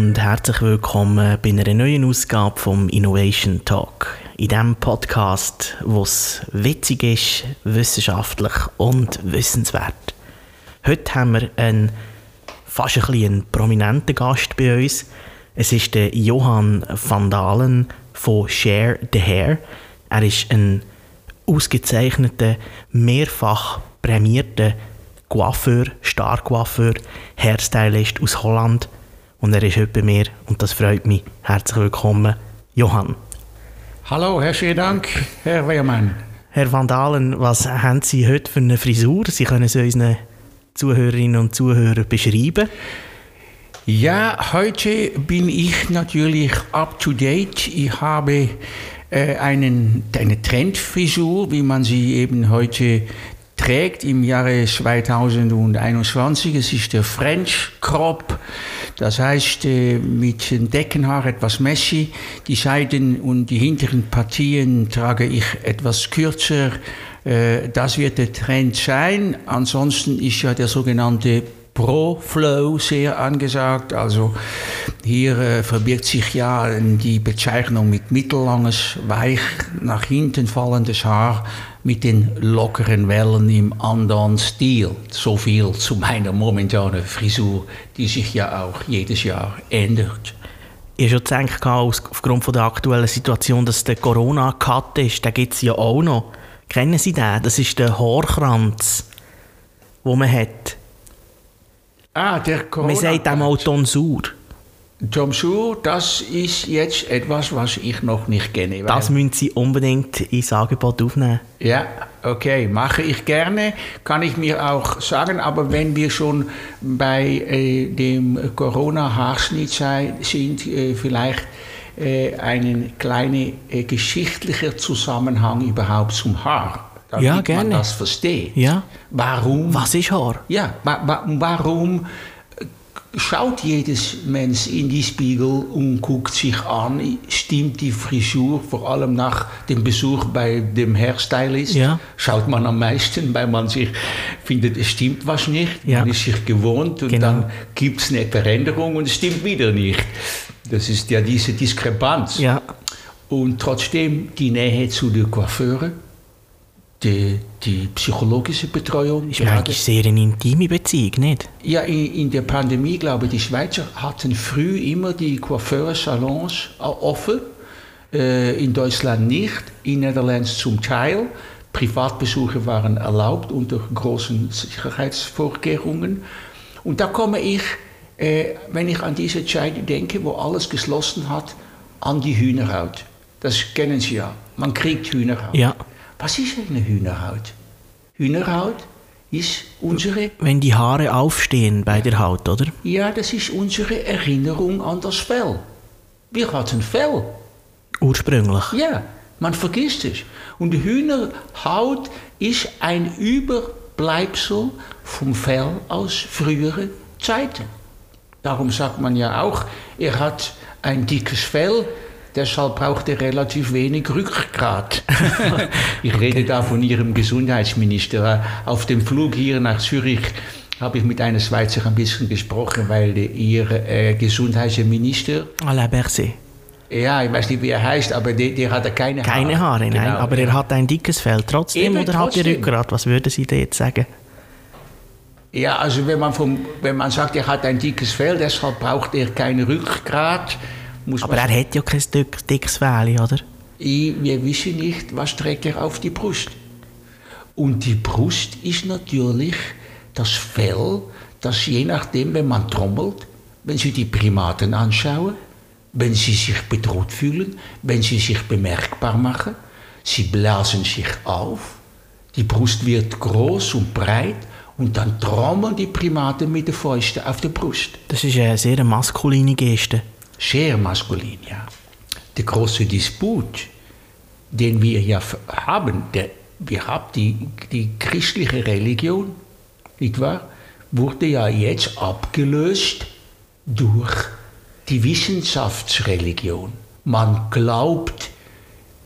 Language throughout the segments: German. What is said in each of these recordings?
und herzlich willkommen bei einer neuen Ausgabe vom Innovation Talk. In diesem Podcast, wo es witzig ist, wissenschaftlich und wissenswert. Heute haben wir einen fast ein bisschen prominenten Gast bei uns. Es ist der Johann van Dalen von Share the Hair. Er ist ein ausgezeichneter, mehrfach prämierter Coiffeur, Star-Coiffeur, Hairstylist aus Holland. Und er ist heute bei mir und das freut mich. Herzlich willkommen, Johann. Hallo, herzlichen Dank, Herr Wehrmann. Herr Van Dalen, was haben Sie heute für eine Frisur? Sie können es unseren Zuhörerinnen und Zuhörern beschreiben. Ja, heute bin ich natürlich up to date. Ich habe äh, einen, eine Trendfrisur, wie man sie eben heute trägt im Jahre 2021. Es ist der French Crop. Das heißt, äh, mit dem Deckenhaar etwas messy. Die Seiten und die hinteren Partien trage ich etwas kürzer. Äh, das wird der Trend sein. Ansonsten ist ja der sogenannte Pro-Flow sehr angesagt. Also hier äh, verbirgt sich ja die Bezeichnung mit mittellanges, weich nach hinten fallendes Haar mit den lockeren Wellen im anderen Stil. So viel zu meiner momentanen Frisur, die sich ja auch jedes Jahr ändert. Ich habe schon gedacht, aufgrund der aktuellen Situation, dass der Corona-Cut ist, den gibt es ja auch noch. Kennen Sie den? Das ist der Haarkranz, den man hat. Ah, der Corona. Man sagt auch Tonsur. Tonsur, das ist jetzt etwas, was ich noch nicht kenne. Das müssen Sie unbedingt ins Angebot aufnehmen. Ja, okay, mache ich gerne, kann ich mir auch sagen, aber wenn wir schon bei äh, dem Corona-Haarschnitt sind, äh, vielleicht äh, einen kleinen äh, geschichtlicher Zusammenhang überhaupt zum Haar. Damit ja, gerne. man das versteht. Ja. Warum? Was ist Haar? Ja, wa wa warum schaut jedes Mensch in die Spiegel und guckt sich an, stimmt die Frisur, vor allem nach dem Besuch bei dem Hairstylist, ja. schaut man am meisten, weil man sich findet, es stimmt was nicht, ja. man ist sich gewohnt und Genau. dann gibt es eine Veränderung und es stimmt wieder nicht. Das ist ja diese Diskrepanz. Ja. Und trotzdem die Nähe zu den Coiffeuren, die, die psychologische Betreuung. Ist gerade- eigentlich sehr eine intime Beziehung, nicht? ja, in, in der Pandemie, glaube ich, die Schweizer hatten früh immer die Coiffeursalons offen. Äh, in Deutschland nicht, in Niederlanden zum Teil. Privatbesuche waren erlaubt unter großen Sicherheitsvorkehrungen. Und da komme ich, äh, wenn ich an diese Zeit denke, wo alles geschlossen hat, an die Hühnerhaut. Das kennen Sie ja. Man kriegt Hühnerhaut. Ja. Was ist eine Hühnerhaut? Hühnerhaut ist unsere Wenn die Haare aufstehen bei der Haut, oder? ja, das ist unsere Erinnerung an das Fell. Wir hatten Fell. Ursprünglich. Ja, man vergisst es. Und die Hühnerhaut ist ein Überbleibsel vom Fell aus früheren Zeiten. Darum sagt man ja auch, er hat ein dickes Fell, deshalb braucht er relativ wenig Rückgrat. ich rede da von Ihrem Gesundheitsminister. Auf dem Flug hier nach Zürich habe ich mit einer Schweizer ein bisschen gesprochen, weil Ihr äh, Gesundheitsminister Alain Berset. ja, ich weiß nicht, wie er heißt, aber der, der hatte keine Haare. Keine Haare, nein. Genau, aber er hat ein dickes Fell. Trotzdem Eben, oder hat er trotzdem. Rückgrat? Was würden Sie da jetzt sagen? Ja, also wenn man, vom, wenn man sagt, er hat ein dickes Fell, deshalb braucht er kein Rückgrat, muss Aber man er hat ja kein dick- dickes Fell, oder? I- wir wissen nicht, was trägt er auf die Brust. Und die Brust ist natürlich das Fell, das je nachdem, wenn man trommelt, wenn Sie die Primaten anschauen, wenn sie sich bedroht fühlen, wenn sie sich bemerkbar machen, sie blasen sich auf, die Brust wird groß und breit und dann trommeln die Primaten mit den Fäusten auf der Brust. Das ist eine sehr maskuline Geste. Sehr maskulin, ja. Der große Disput, den wir ja haben, der, wir haben die, die christliche Religion, nicht wahr, wurde ja jetzt abgelöst durch die Wissenschaftsreligion. Man glaubt,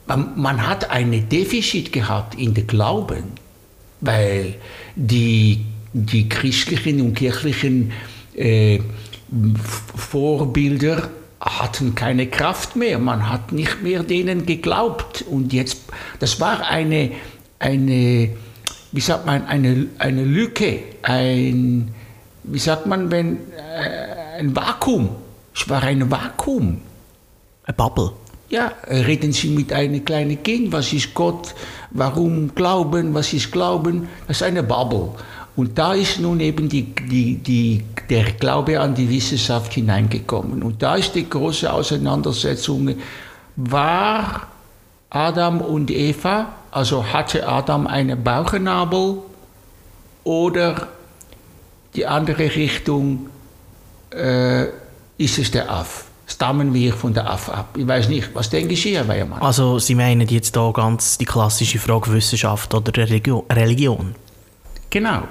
man, man hat ein Defizit gehabt in der Glauben, weil die, die christlichen und kirchlichen äh, Vorbilder hatten keine Kraft mehr. Man hat nicht mehr denen geglaubt. Und jetzt, das war eine, eine wie sagt man, eine, eine Lücke, ein, wie sagt man, wenn, äh, ein Vakuum. Es war ein Vakuum. Eine Bubble. Ja, reden Sie mit einem kleinen Kind, was ist Gott, warum Glauben, was ist Glauben, das ist eine Bubble. Und da ist nun eben die, die, die, der Glaube an die Wissenschaft hineingekommen. Und da ist die große Auseinandersetzung, war Adam und Eva, also hatte Adam einen Bauchnabel oder die andere Richtung äh, ist es der Aff? Stammen wir von der Aff ab? Ich weiß nicht, was denken Sie, Herr Weiermann? Also Sie meinen jetzt da ganz die klassische Frage Wissenschaft oder Religion? Genau.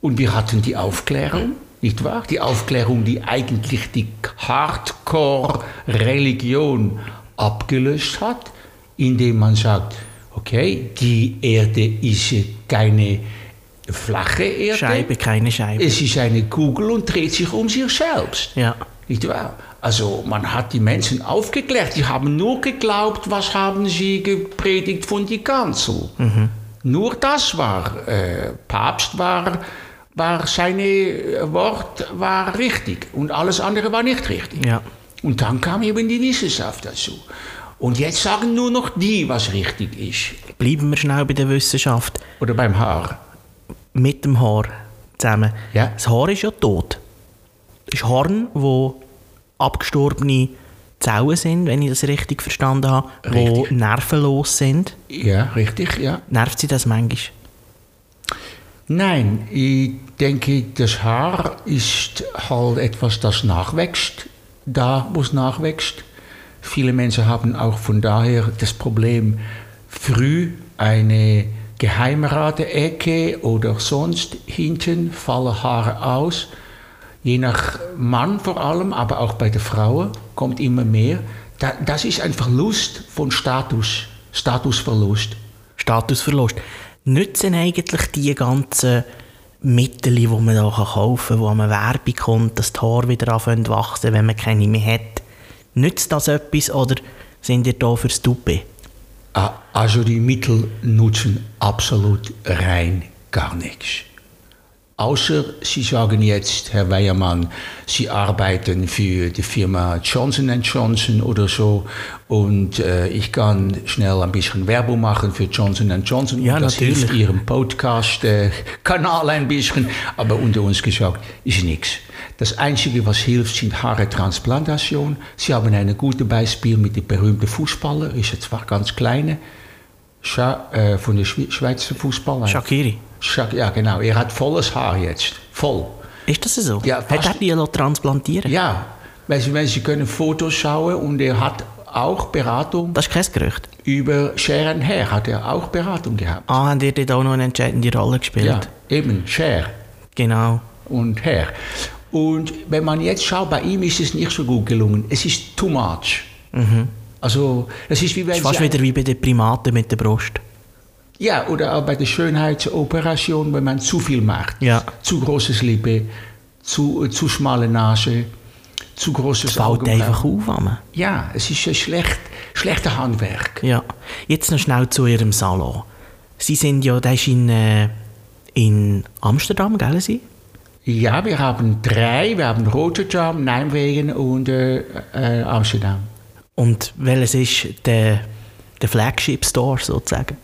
Und wir hatten die Aufklärung, nicht wahr? Die Aufklärung, die eigentlich die Hardcore-Religion abgelöst hat, indem man sagt, okay, die Erde ist keine flache Erde. Scheibe, keine Scheibe. Es ist eine Kugel und dreht sich um sich selbst. Ja. Nicht wahr? Also man hat die Menschen aufgeklärt. Die haben nur geglaubt, was haben sie gepredigt von die Kanzel. Mhm. Nur das war, äh, Papst war war seine äh, Wort war richtig und alles andere war nicht richtig. Ja. Und dann kam eben die Wissenschaft dazu. Und jetzt sagen nur noch die, was richtig ist. Bleiben wir schnell bei der Wissenschaft. Oder beim Haar. Mit dem Haar zusammen. Ja. Das Haar ist ja tot. Das ist Horn, wo abgestorbene Zellen sind, wenn ich das richtig verstanden habe, Richtig. die nervenlos sind. Ja, richtig, ja. Nervt sie das manchmal? Nein, ich denke, das Haar ist halt etwas, das nachwächst, da wo es nachwächst. Viele Menschen haben auch von daher das Problem, früh eine Geheimratecke oder sonst hinten fallen Haare aus. Je nach Mann vor allem, aber auch bei der Frau kommt immer mehr. Da, das ist ein Verlust von Status, Statusverlust. Statusverlust. Nützen eigentlich die ganzen Mittel, die man da kaufen kann, wo man Werbung kommt, dass die Haare wieder anfangen zu wachsen, wenn man keine mehr hat? Nützt das etwas oder sind ihr da fürs Dupe? Also die Mittel nutzen absolut rein gar nichts. Außer Sie sagen jetzt, Herr Weiermann, Sie arbeiten für die Firma Johnson Johnson oder so und äh, ich kann schnell ein bisschen Werbung machen für Johnson Johnson. Ja, und das natürlich. hilft Ihrem Podcast-Kanal ein bisschen, aber unter uns gesagt ist nichts. Das Einzige, was hilft, sind Haare-Transplantation. Sie haben ein gutes Beispiel mit dem berühmten Fußballer, ist zwar ganz kleine, Scha äh, von der Schwe Schweizer Fußballer. Shakiri. Ja, genau. Er hat volles Haar jetzt. Voll. Ist das so? Ja, Hat fast- er die transplantieren? Ja, weil Sie, können Fotos schauen und er hat auch Beratung Das ist kein Gerücht. über Sharon Hair, hat er auch Beratung gehabt. Ah, haben ihr dort auch noch eine entscheidende Rolle gespielt? Ja, eben, Cher Genau. und Hair. Und wenn man jetzt schaut, bei ihm ist es nicht so gut gelungen. Es ist too much. Also, das ist wie wenn Mhm. Fast Sie wieder wie bei den Primaten mit der Brust. Ja, oder auch bei der Schönheitsoperation, wenn man zu viel macht. Ja. Zu großes Lippe, zu, zu schmale Nase, zu großes Fällt Augenbrauen. einfach auf. Mann. Ja, es ist ein schlecht, schlechter Handwerk. Ja. Jetzt noch schnell zu Ihrem Salon. Sie sind ja, der ist in, äh, in Amsterdam, gell Sie? Ja, wir haben drei. Wir haben Rotterdam, Nijmegen und äh, äh, Amsterdam. Und welches ist der, der Flagship Store sozusagen?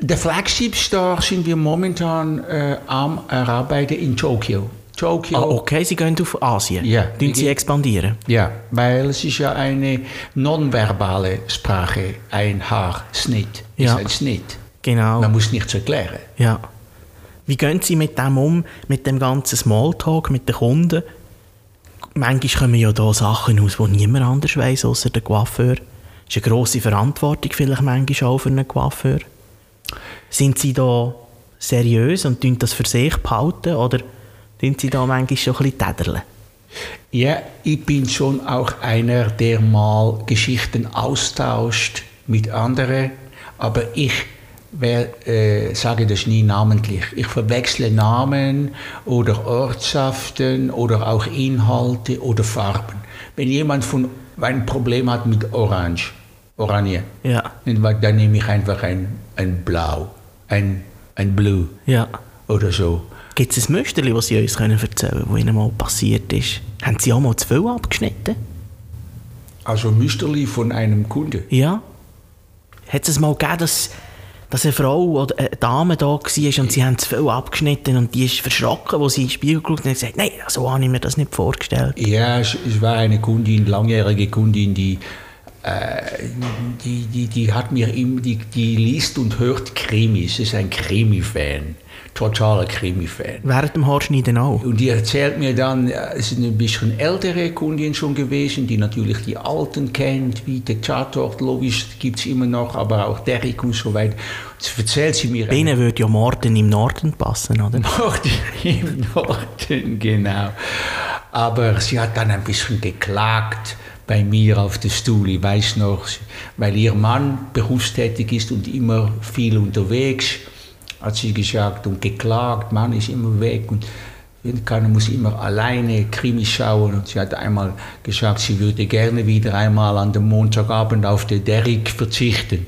Der Flagship Store sind wir momentan äh, am Arbeiten in Tokio. Tokio. Ah, okay, Sie gehen auf Asien. Ja. Tun Sie expandieren? Ja, weil es ist ja eine nonverbale Sprache, ein Haarsnitt. Ja. Ist ein Schnitt. Genau. Man muss nichts erklären. Ja. Wie gehen Sie mit dem um, mit dem ganzen Smalltalk, mit den Kunden? Manchmal kommen ja da Sachen aus, die niemand anders weiß, außer der Coiffeur. Das ist eine grosse Verantwortung vielleicht manchmal auch für einen Coiffeur. Sind Sie da seriös und tun das für sich behalten oder tun Sie da manchmal schon ein bisschen täderlen? Ja, ich bin schon auch einer, der mal Geschichten austauscht mit anderen, aber ich wer, äh, sage das nie namentlich. Ich verwechsle Namen oder Ortschaften oder auch Inhalte oder Farben. Wenn jemand von, ein Problem hat mit Orange, Oranje, Ja. dann nehme ich einfach ein, ein Blau, ein, ein Blue Ja. oder so. Gibt es ein Müsterli, das Sie uns können erzählen können, das Ihnen mal passiert ist? Haben Sie auch mal zu viel abgeschnitten? Also Müsterli von einem Kunde. Ja. Hat es mal gegeben, dass, dass eine Frau oder eine Dame da war und Sie haben zu viel abgeschnitten und die ist verschrocken, wo sie in den Spiegel geschaut hat und gesagt, nein, so habe ich mir das nicht vorgestellt. Ja, es, war eine Kundin, langjährige Kundin, die, die, die, die hat mir immer, die, die liest und hört Krimis, ist ein Krimi-Fan, totaler Krimi-Fan. Während dem Haarschneiden auch. Und die erzählt mir dann, äh, es ist eine bisschen ältere Kundin schon gewesen, die natürlich die Alten kennt, wie der Tatort, logisch gibt es immer noch, aber auch Derrick und so weiter. Das erzählt sie mir. Bei Ihnen würde ja Morden im Norden passen, oder? Norden, im Norden, genau. Aber sie hat dann ein bisschen geklagt bei mir auf der Stuhl, ich weiß noch, weil ihr Mann berufstätig ist und immer viel unterwegs, hat sie gesagt und geklagt, Mann ist immer weg und keiner muss immer alleine Krimi schauen. Und sie hat einmal gesagt, sie würde gerne wieder einmal an dem Montagabend auf den Derrick verzichten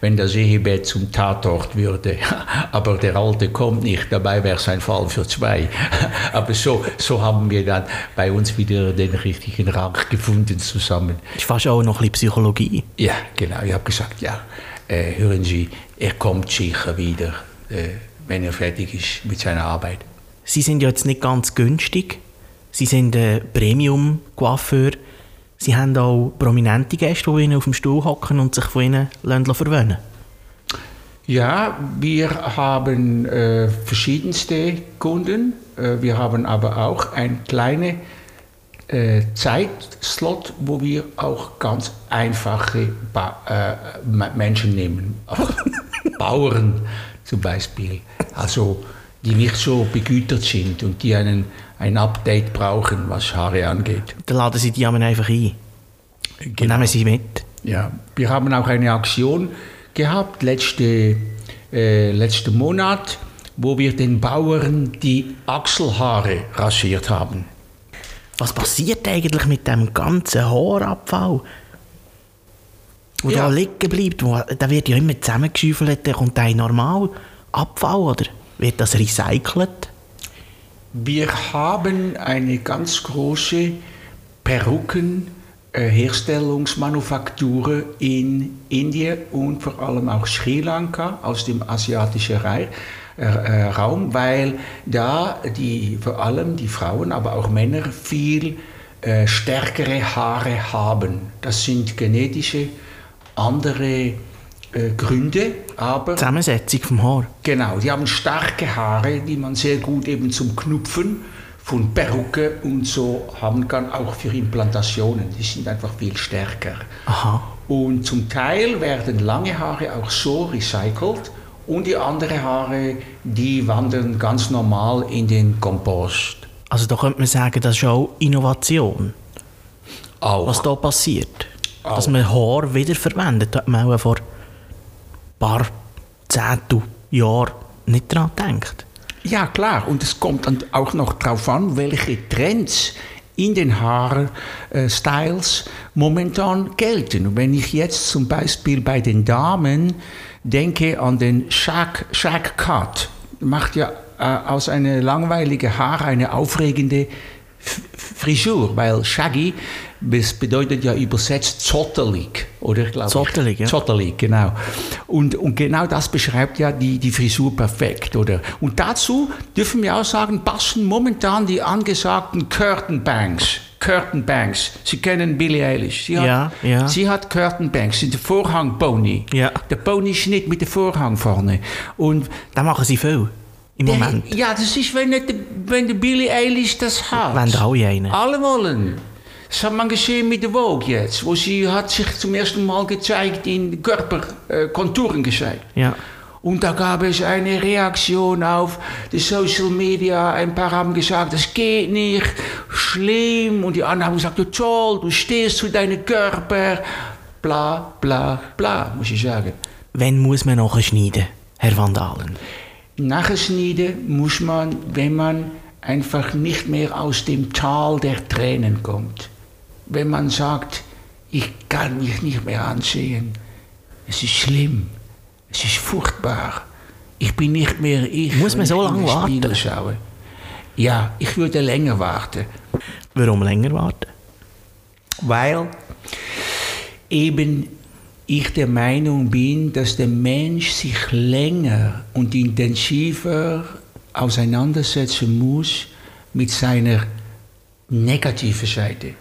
wenn das Ehebett zum Tatort würde. Aber der Alte kommt nicht, dabei wäre es ein Fall für zwei. Aber so, so haben wir dann bei uns wieder den richtigen Rang gefunden zusammen. Ist fast auch noch ein bisschen Psychologie. Ja, genau. Ich habe gesagt, ja, äh, hören Sie, er kommt sicher wieder, äh, wenn er fertig ist mit seiner Arbeit. Sie sind ja jetzt nicht ganz günstig. Sie sind ein Premium-Coiffeur. Sie haben auch prominente Gäste, die Ihnen auf dem Stuhl hocken und sich von Ihnen verwöhnen Ja, wir haben äh, verschiedenste Kunden. Äh, wir haben aber auch einen kleinen äh, Zeitslot, wo wir auch ganz einfache ba äh, Menschen nehmen. Bauern zum Beispiel. Also die nicht so begütert sind und die einen, ein Update brauchen, was Haare angeht. Dann laden Sie die einfach ein. Und nehmen Sie mit. Ja, wir haben auch eine Aktion gehabt, letzte, äh, letzten Monat, wo wir den Bauern die Achselhaare rasiert haben. Was passiert eigentlich mit dem ganzen Haarabfall? Wo Ja. da liegen bleibt, wo, der wird ja immer zusammengeschüffelt, der kommt ein normal Abfall, oder? Wird das recycelt? Wir haben eine ganz große Perücken äh, in Indien und vor allem auch Sri Lanka aus dem asiatischen Reich, äh, äh, Raum, weil da die, vor allem die Frauen, aber auch Männer viel äh, stärkere Haare haben. Das sind genetische andere äh, Gründe, aber Zusammensetzung vom Haar. Genau, die haben starke Haare, die man sehr gut eben zum Knupfen von Perücke und so haben kann, auch für Implantationen. Die sind einfach viel stärker. Aha. Und zum Teil werden lange Haare auch so recycelt und die anderen Haare, die wandern ganz normal in den Kompost. Also da könnte man sagen, das ist auch Innovation, Auch. was da passiert. Dass Auch. man Haar wiederverwendet, hat man auch vor paar Zehntel Jahren nicht dran gedacht. Ja, klar. Und es kommt dann auch noch darauf an, welche Trends in den Haarstyles momentan gelten. Und wenn ich jetzt zum Beispiel bei den Damen denke an den Shag, Shag Cut, macht ja äh, aus einer langweiligen Haar eine aufregende Frisur, weil Shaggy das bedeutet ja übersetzt zottelig, oder? Glaub ich. Zottelig, ja. Zottelig, genau. Und, und genau das beschreibt ja die, die Frisur perfekt, oder? Und dazu dürfen wir auch sagen, passen momentan die angesagten Curtain Bangs. Curtain Bangs. Sie kennen Billie Eilish. Sie hat, Ja, ja. Sie hat Curtain Bangs, sind der Vorhang-Pony. Ja. Der Pony-Schnitt mit dem Vorhang vorne. Und Da machen sie viel im Moment. ja, das ist, wenn, nicht, wenn der Billie Eilish das hat. Wenn da alle einen. Alle wollen. Das hat man gesehen mit der Vogue jetzt, wo sie hat sich zum ersten Mal gezeigt, in Körperkonturen gezeigt. Ja. Und da gab es eine Reaktion auf die Social Media. Ein paar haben gesagt, das geht nicht, schlimm. Und die anderen haben gesagt, du toll, du stehst zu deinem Körper. Bla, bla, bla, muss ich sagen. Wann muss man nachschneiden, Herr Van Dalen? Nachschneiden muss man, wenn man einfach nicht mehr aus dem Tal der Tränen kommt. Wenn man sagt, ich kann mich nicht mehr ansehen. Es ist schlimm. Es ist furchtbar. Ich bin nicht mehr ich. Muss man so lange warten? Schaue. Ja, ich würde länger warten. Warum länger warten? weil eben ich der Meinung bin, dass der Mensch sich länger und intensiver auseinandersetzen muss mit seiner negativen Seite,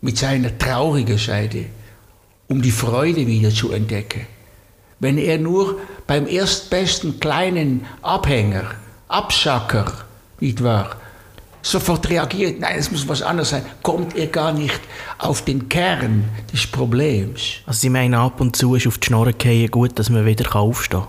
mit seiner traurigen Seite, um die Freude wieder zu entdecken. Wenn er nur beim erstbesten kleinen Abhänger, Absacker, nicht wahr, sofort reagiert, nein, es muss was anderes sein, kommt er gar nicht auf den Kern des Problems. Also Sie meinen, ab und zu ist auf die Schnorre fallen gut, dass man wieder aufstehen kann?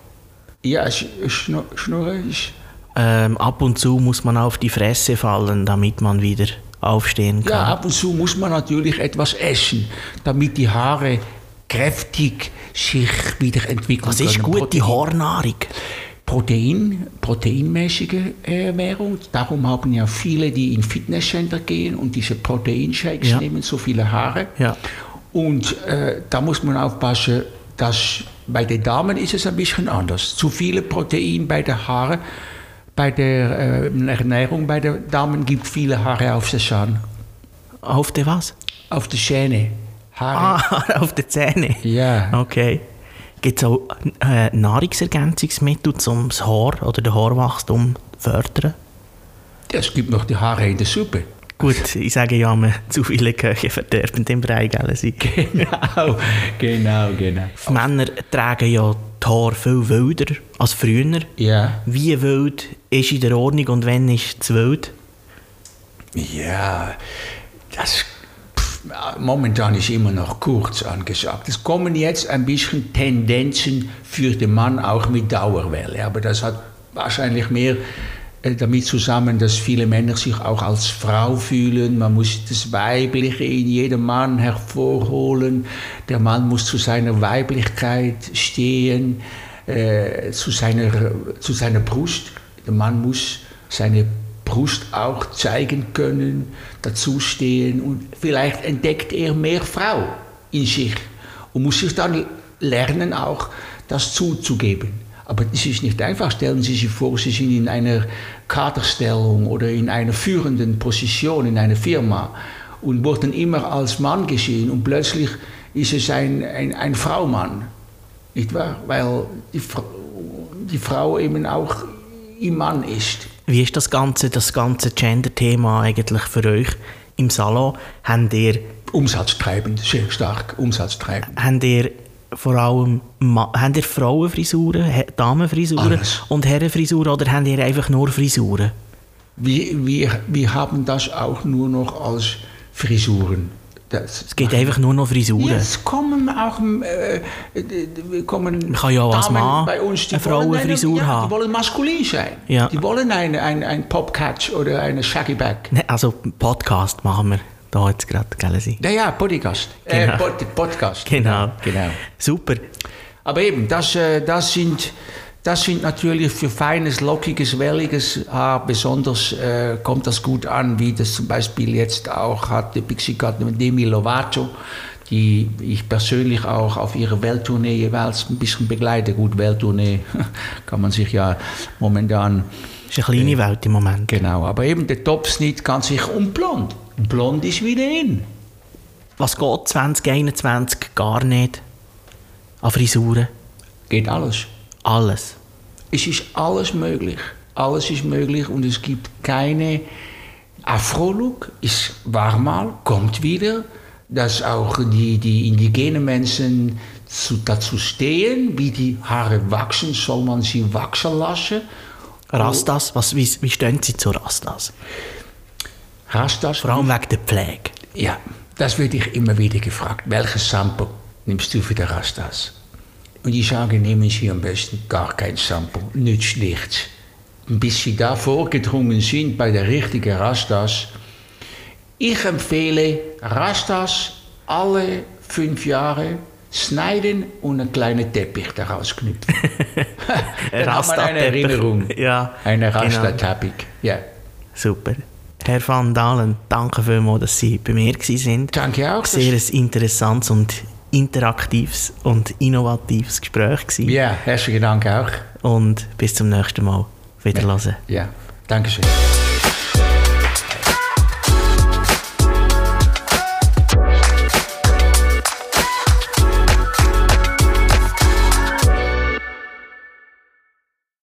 Ja, Sch Schnu Schnurren ist... Ähm, ab und zu muss man auf die Fresse fallen, damit man wieder aufstehen kann. Ja, ab und zu muss man natürlich etwas essen, damit die Haare kräftig sich wieder entwickeln Was ist gute Haarnahrung? Protein, proteinmäßige Ernährung. Darum haben ja viele, die in Fitnesscenter gehen und diese Proteinshakes Ja. nehmen, so viele Haare. Ja. Und äh, da muss man aufpassen, dass bei den Damen ist es ein bisschen anders. Zu viele Protein bei den Haaren, bei der äh, Ernährung bei den Damen gibt viele Haare auf den Zahn, Auf die was? auf die Zähne. Haare. Ah, auf die Zähne? Ja. Okay. Gibt es auch äh, Nahrungsergänzungsmittel, um das Haar oder den Haarwachstum zu fördern? Es gibt noch die Haare in der Suppe. Gut, ich sage ja, man zu viele Köche verderben den Brei, gell? Genau, genau, genau. Männer tragen ja die Haare viel wilder als früher. Ja. Wie wild ist in der Ordnung und wann ist es wild? Ja, das pff, momentan ist immer noch kurz angesagt. Es kommen jetzt ein bisschen Tendenzen für den Mann auch mit Dauerwelle, aber das hat wahrscheinlich mehr äh, damit zusammen, dass viele Männer sich auch als Frau fühlen. Man muss das Weibliche in jedem Mann hervorholen. Der Mann muss zu seiner Weiblichkeit stehen, äh, zu, seiner, zu seiner Brust. Der Mann muss seine Brust auch zeigen können, dazustehen und vielleicht entdeckt er mehr Frau in sich und muss sich dann lernen, auch das zuzugeben. Aber es ist nicht einfach. Stellen Sie sich vor, Sie sind in einer Kaderstellung oder in einer führenden Position in einer Firma und wurden immer als Mann gesehen und plötzlich ist es ein, ein, ein Fraumann. Nicht wahr? Weil die, die Frau eben auch im Mann ist. Wie ist das ganze, das ganze Gender-Thema eigentlich für euch im Salon? Habt ihr, Umsatztreibend, sehr stark umsatztreibend. habt ihr vor allem habt ihr Frauenfrisuren, Damenfrisuren Alles. und Herrenfrisuren oder habt ihr einfach nur Frisuren? Wir, wir, wir haben das auch nur noch als Frisuren. Das, Es gibt einfach nur noch Frisuren. Ja, es kommen auch äh, äh, kommen Man kann ja auch als Mann bei uns, die eine Frauenfrisur ja, haben. Die wollen maskulin sein. Ja. Die wollen ein, ein, ein Popcatch oder eine Shaggy Bag. Ne, Also Podcast machen wir da jetzt gerade, gell? Ja, ja, Podcast. Genau. Äh, Pod, Podcast. Genau. genau. Super. Aber eben, das, äh, das, sind, das sind natürlich für feines, lockiges, welliges Haar besonders äh, kommt das gut an, wie das zum Beispiel jetzt auch hat die Pixie Cut Demi Lovato, die ich persönlich auch auf ihrer Welttournee jeweils ein bisschen begleite. Gut, Welttournee kann man sich ja momentan Das ist eine kleine Welt im Moment. Genau, aber eben der Topsnitt kann sich um blond. Blond ist wieder in. Was geht 2021 gar nicht an Frisuren? Geht alles. Alles. Es ist alles möglich. Alles ist möglich und es gibt keine Afro-Look. Es war mal, kommt wieder, dass auch die, die indigenen Menschen zu, dazu stehen, wie die Haare wachsen, soll man sie wachsen lassen. Rastas, was, wie, wie stehen Sie zu Rastas? Rastas. Vor allem wegen der Pflege. Ja, das werde ich immer wieder gefragt. Welches Sample nimmst du für die Rastas? Und ich sage, nehmen Sie am besten gar kein Sample, nützt nichts. Bis Sie da vorgedrungen sind bei der richtigen Rastas. Ich empfehle Rastas alle fünf Jahre schneiden und einen kleinen Teppich daraus knüpfen. Dann hat man eine Rastateppich. Erinnerung. Ja, Eine genau. Rasterteppich. Ja. Super. Herr Van Dalen, danke vielmals, dass Sie bei mir waren. Danke auch. Sehr ein interessantes und interaktives und innovatives Gespräch. Ja, herzlichen Dank auch. Und bis zum nächsten Mal. Wiederhören. Ja, danke schön.